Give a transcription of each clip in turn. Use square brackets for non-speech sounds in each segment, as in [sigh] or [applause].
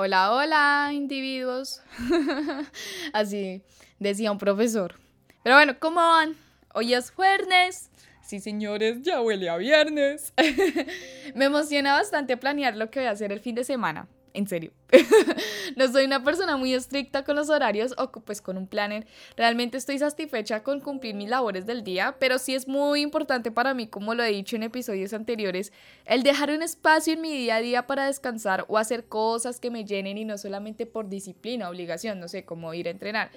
Hola, hola, individuos. [laughs] Así decía un profesor. Pero bueno, ¿cómo van? Hoy es viernes. Sí, señores, ya huele a viernes. [laughs] Me emociona bastante planear lo que voy a hacer el fin de semana en serio. [laughs] no soy una persona muy estricta con los horarios o pues con un planner. Realmente estoy satisfecha con cumplir mis labores del día, pero sí es muy importante para mí, como lo he dicho en episodios anteriores, el dejar un espacio en mi día a día para descansar o hacer cosas que me llenen y no solamente por disciplina, obligación, no sé, como ir a entrenar.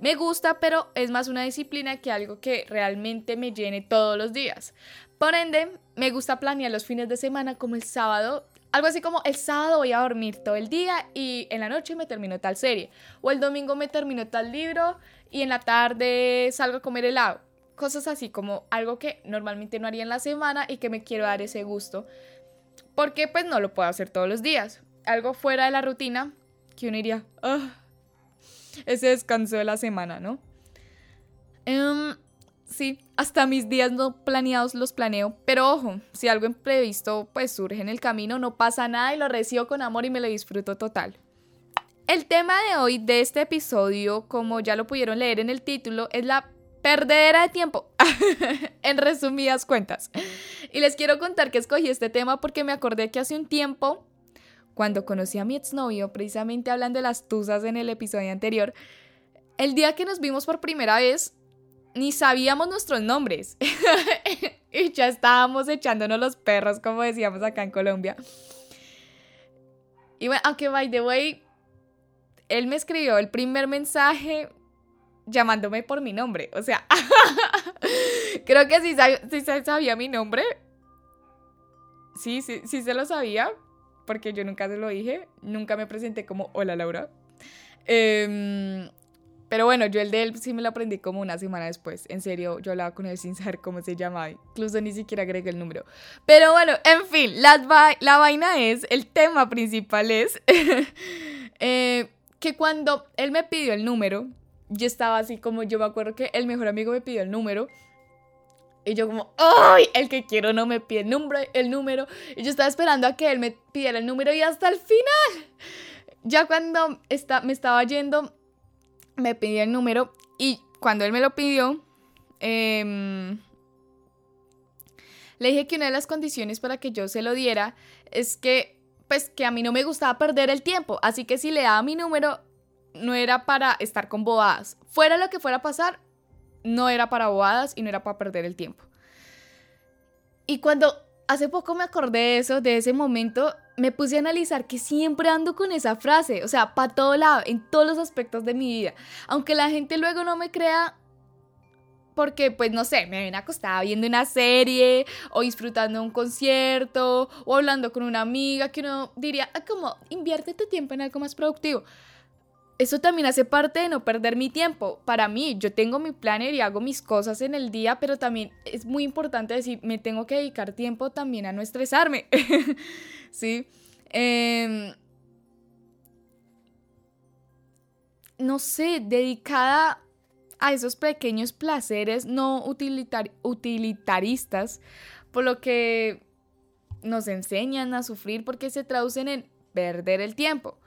Me gusta, pero es más una disciplina que algo que realmente me llene todos los días. Por ende, me gusta planear los fines de semana como el sábado algo así como el sábado voy a dormir todo el día y en la noche me termino tal serie. O el domingo me termino tal libro y en la tarde salgo a comer helado. Cosas así como algo que normalmente no haría en la semana y que me quiero dar ese gusto. Porque pues no lo puedo hacer todos los días. Algo fuera de la rutina que uno diría, ah, ese descanso de la semana, ¿no? Um, sí, hasta mis días no planeados los planeo, pero ojo, si algo imprevisto pues surge en el camino, no pasa nada y lo recibo con amor y me lo disfruto total. El tema de hoy de este episodio, como ya lo pudieron leer en el título, es la perdedera de tiempo, [laughs] en resumidas cuentas. Y les quiero contar que escogí este tema porque me acordé que hace un tiempo, cuando conocí a mi exnovio, precisamente hablando de las tusas en el episodio anterior, el día que nos vimos por primera vez, ni sabíamos nuestros nombres. [laughs] y ya estábamos echándonos los perros, como decíamos acá en Colombia. Y bueno, aunque by the way, él me escribió el primer mensaje llamándome por mi nombre. O sea, [laughs] creo que sí, sabía mi nombre. Sí, sí, sí se lo sabía, porque yo nunca se lo dije. Nunca me presenté como hola Laura. Eh, pero bueno, yo el de él sí me lo aprendí como una semana después. En serio, yo hablaba con él sin saber cómo se llamaba. Incluso ni siquiera agregué el número. Pero bueno, en fin, la, la vaina es, el tema principal es [laughs] eh, que cuando él me pidió el número, yo estaba así como, yo me acuerdo que el mejor amigo me pidió el número. Y yo como, ¡ay! El que quiero no me pide el número, el número. Y yo estaba esperando a que él me pidiera el número y hasta el final. Ya cuando está, me estaba yendo, me pidió el número y cuando él me lo pidió, em, le dije que una de las condiciones para que yo se lo diera es que, pues, que a mí no me gustaba perder el tiempo. Así que si le daba mi número, no era para estar con bobadas. Fuera lo que fuera a pasar, no era para bobadas y no era para perder el tiempo. Y cuando hace poco me acordé de eso, de ese momento, me puse a analizar que siempre ando con esa frase, o sea, para todo lado, en todos los aspectos de mi vida. Aunque la gente luego no me crea porque, pues, no sé, me ven acostada viendo una serie o disfrutando un concierto o hablando con una amiga que uno diría, ah, como, invierte tu tiempo en algo más productivo eso también hace parte de no perder mi tiempo. Para mí, yo tengo mi planner y hago mis cosas en el día, pero también es muy importante decir, me tengo que dedicar tiempo también a no estresarme. [laughs] ¿Sí? Em, no sé, dedicada a esos pequeños placeres no utilitaristas, por lo que nos enseñan a sufrir porque se traducen en perder el tiempo.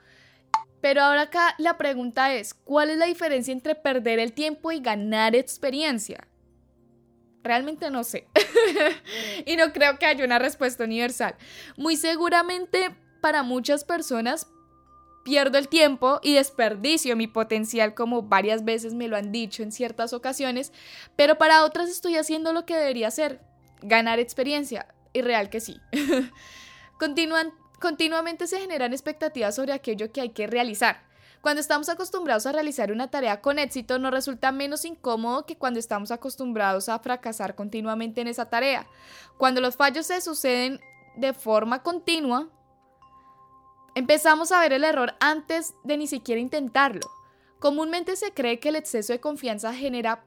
Pero ahora acá la pregunta es, ¿cuál es la diferencia entre perder el tiempo y ganar experiencia? Realmente no sé. [laughs] y no creo que haya una respuesta universal. Muy seguramente para muchas personas pierdo el tiempo y desperdicio mi potencial como varias veces me lo han dicho en ciertas ocasiones, pero para otras estoy haciendo lo que debería hacer, ganar experiencia. Y real que sí. [laughs] Continúan Continuamente se generan expectativas sobre aquello que hay que realizar. Cuando estamos acostumbrados a realizar una tarea con éxito, nos resulta menos incómodo que cuando estamos acostumbrados a fracasar continuamente en esa tarea. Cuando los fallos se suceden de forma continua, empezamos a ver el error antes de ni siquiera intentarlo. Comúnmente se cree que el exceso de confianza genera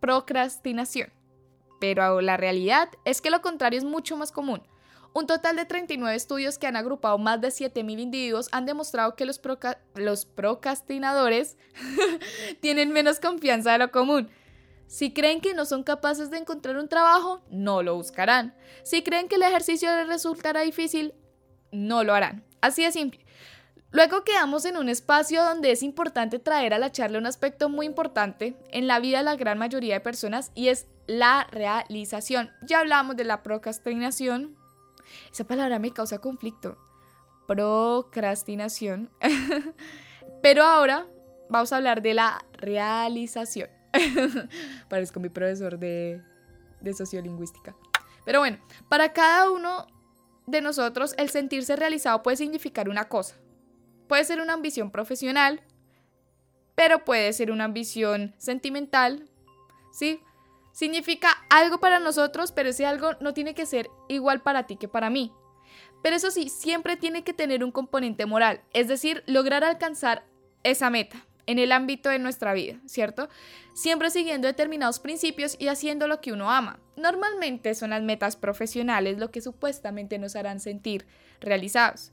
procrastinación, pero la realidad es que lo contrario es mucho más común. Un total de 39 estudios que han agrupado más de 7.000 individuos han demostrado que los, procrastinadores [laughs] tienen menos confianza de lo común. Si creen que no son capaces de encontrar un trabajo, no lo buscarán. Si creen que el ejercicio les resultará difícil, no lo harán. Así de simple. Luego quedamos en un espacio donde es importante traer a la charla un aspecto muy importante en la vida de la gran mayoría de personas y es la realización. Ya hablamos de la procrastinación. Esa palabra me causa conflicto. Procrastinación. [laughs] Pero ahora vamos a hablar de la realización. [laughs] Parezco mi profesor de, de sociolingüística. Pero bueno, para cada uno de nosotros el sentirse realizado puede significar una cosa Puede ser una ambición profesional, pero puede ser una ambición sentimental, ¿sí? Significa algo para nosotros, pero ese algo no tiene que ser igual para ti que para mí. Pero eso sí, siempre tiene que tener un componente moral, es decir, lograr alcanzar esa meta en el ámbito de nuestra vida, ¿cierto? Siempre siguiendo determinados principios y haciendo lo que uno ama. Normalmente son las metas profesionales lo que supuestamente nos harán sentir realizados.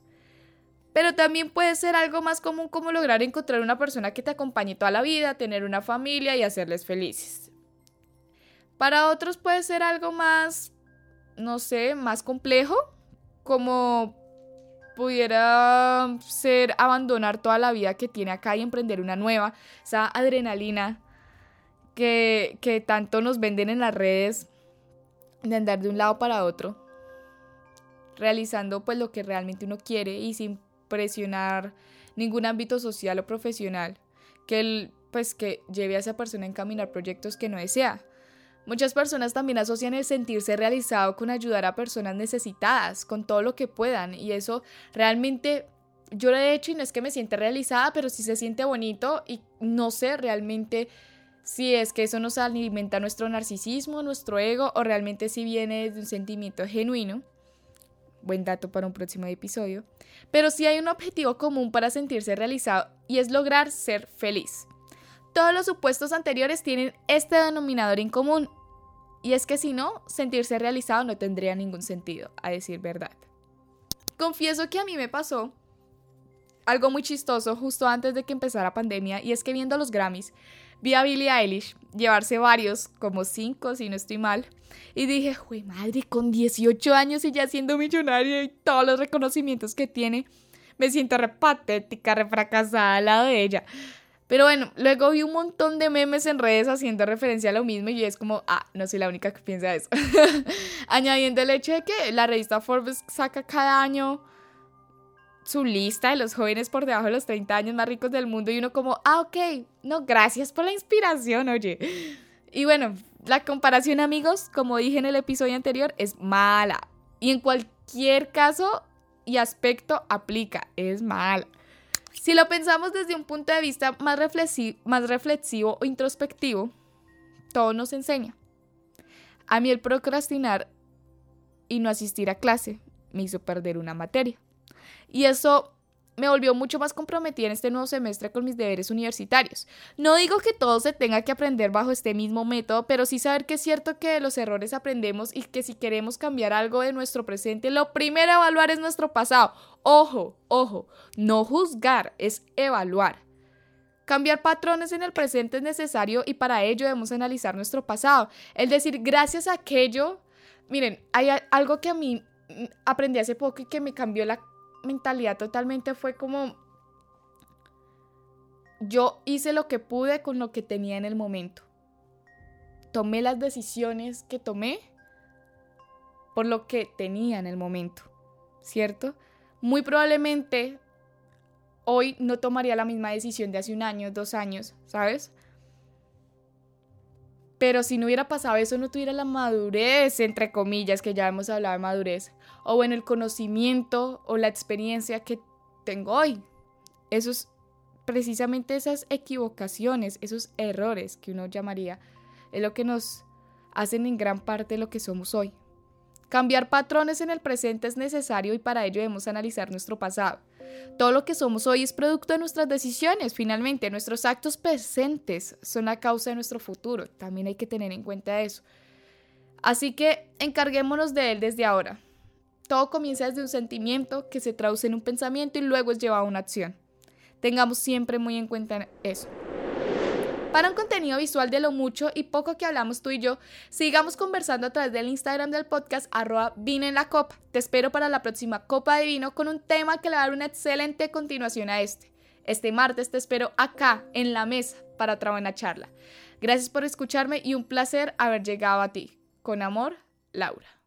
Pero también puede ser algo más común como lograr encontrar una persona que te acompañe toda la vida, tener una familia y hacerles felices. Para otros puede ser algo más, no sé, más complejo, como pudiera ser abandonar toda la vida que tiene acá y emprender una nueva, esa adrenalina que, tanto nos venden en las redes de andar de un lado para otro, realizando pues lo que realmente uno quiere y sin presionar ningún ámbito social o profesional que, pues, que lleve a esa persona a encaminar proyectos que no desea. Muchas personas también asocian el sentirse realizado con ayudar a personas necesitadas, con todo lo que puedan, y eso realmente yo lo he hecho y no es que me siente realizada, pero sí se siente bonito y no sé realmente si es que eso nos alimenta nuestro narcisismo, nuestro ego, o realmente si viene de un sentimiento genuino. Buen dato para un próximo episodio. Pero sí hay un objetivo común para sentirse realizado y es lograr ser feliz. Todos los supuestos anteriores tienen este denominador en común. Y es que si no, sentirse realizado no tendría ningún sentido, a decir verdad. Confieso que a mí me pasó algo muy chistoso justo antes de que empezara pandemia y es que viendo los Grammys vi a Billie Eilish llevarse varios, como cinco si no estoy mal, y dije, ¡jue madre! Con 18 años y ya siendo millonaria y todos los reconocimientos que tiene, me siento re patética, re fracasada al lado de ella. Pero bueno, luego vi un montón de memes en redes haciendo referencia a lo mismo y es como, ah, no soy la única que piensa eso. [laughs] Añadiendo el hecho de que la revista Forbes saca cada año su lista de los jóvenes por debajo de los 30 años más ricos del mundo y uno como, ah, ok, no, gracias por la inspiración, oye. Y bueno, la comparación amigos, como dije en el episodio anterior, es mala. Y en cualquier caso y aspecto aplica, es mala. Si lo pensamos desde un punto de vista más reflexivo, más reflexivo o introspectivo, todo nos enseña. A mí el procrastinar y no asistir a clase me hizo perder una materia. Y eso me volvió mucho más comprometida en este nuevo semestre con mis deberes universitarios. No digo que todo se tenga que aprender bajo este mismo método, pero sí saber que es cierto que de los errores aprendemos y que si queremos cambiar algo de nuestro presente, lo primero a evaluar es nuestro pasado. Ojo, ojo, no juzgar, es evaluar. Cambiar patrones en el presente es necesario y para ello debemos analizar nuestro pasado. Es decir, gracias a aquello, miren, hay algo que a mí mm, aprendí hace poco y que me cambió la mentalidad totalmente fue como yo hice lo que pude con lo que tenía en el momento. Tomé las decisiones que tomé por lo que tenía en el momento, ¿cierto? Muy probablemente hoy no tomaría la misma decisión de hace un año, dos años, ¿sabes? Pero si no hubiera pasado eso, no tuviera la madurez, entre comillas, que ya hemos hablado de madurez, o bueno, el conocimiento o la experiencia que tengo hoy. Esos, precisamente esas equivocaciones, esos errores que uno llamaría, es lo que nos hacen en gran parte lo que somos hoy. Cambiar patrones en el presente es necesario y para ello debemos analizar nuestro pasado. Todo lo que somos hoy es producto de nuestras decisiones. Finalmente, nuestros actos presentes son la causa de nuestro futuro. También hay que tener en cuenta eso. Así que encarguémonos de él desde ahora. Todo comienza desde un sentimiento que se traduce en un pensamiento y luego es llevado a una acción. Tengamos siempre muy en cuenta eso. Para un contenido visual de lo mucho y poco que hablamos tú y yo, sigamos conversando a través del Instagram del podcast arroba vino en la copa. Te espero para la próxima copa de vino con un tema que le va a dar una excelente continuación a este. Este martes te espero acá en la mesa para otra buena charla. Gracias por escucharme y un placer haber llegado a ti. Con amor, Laura.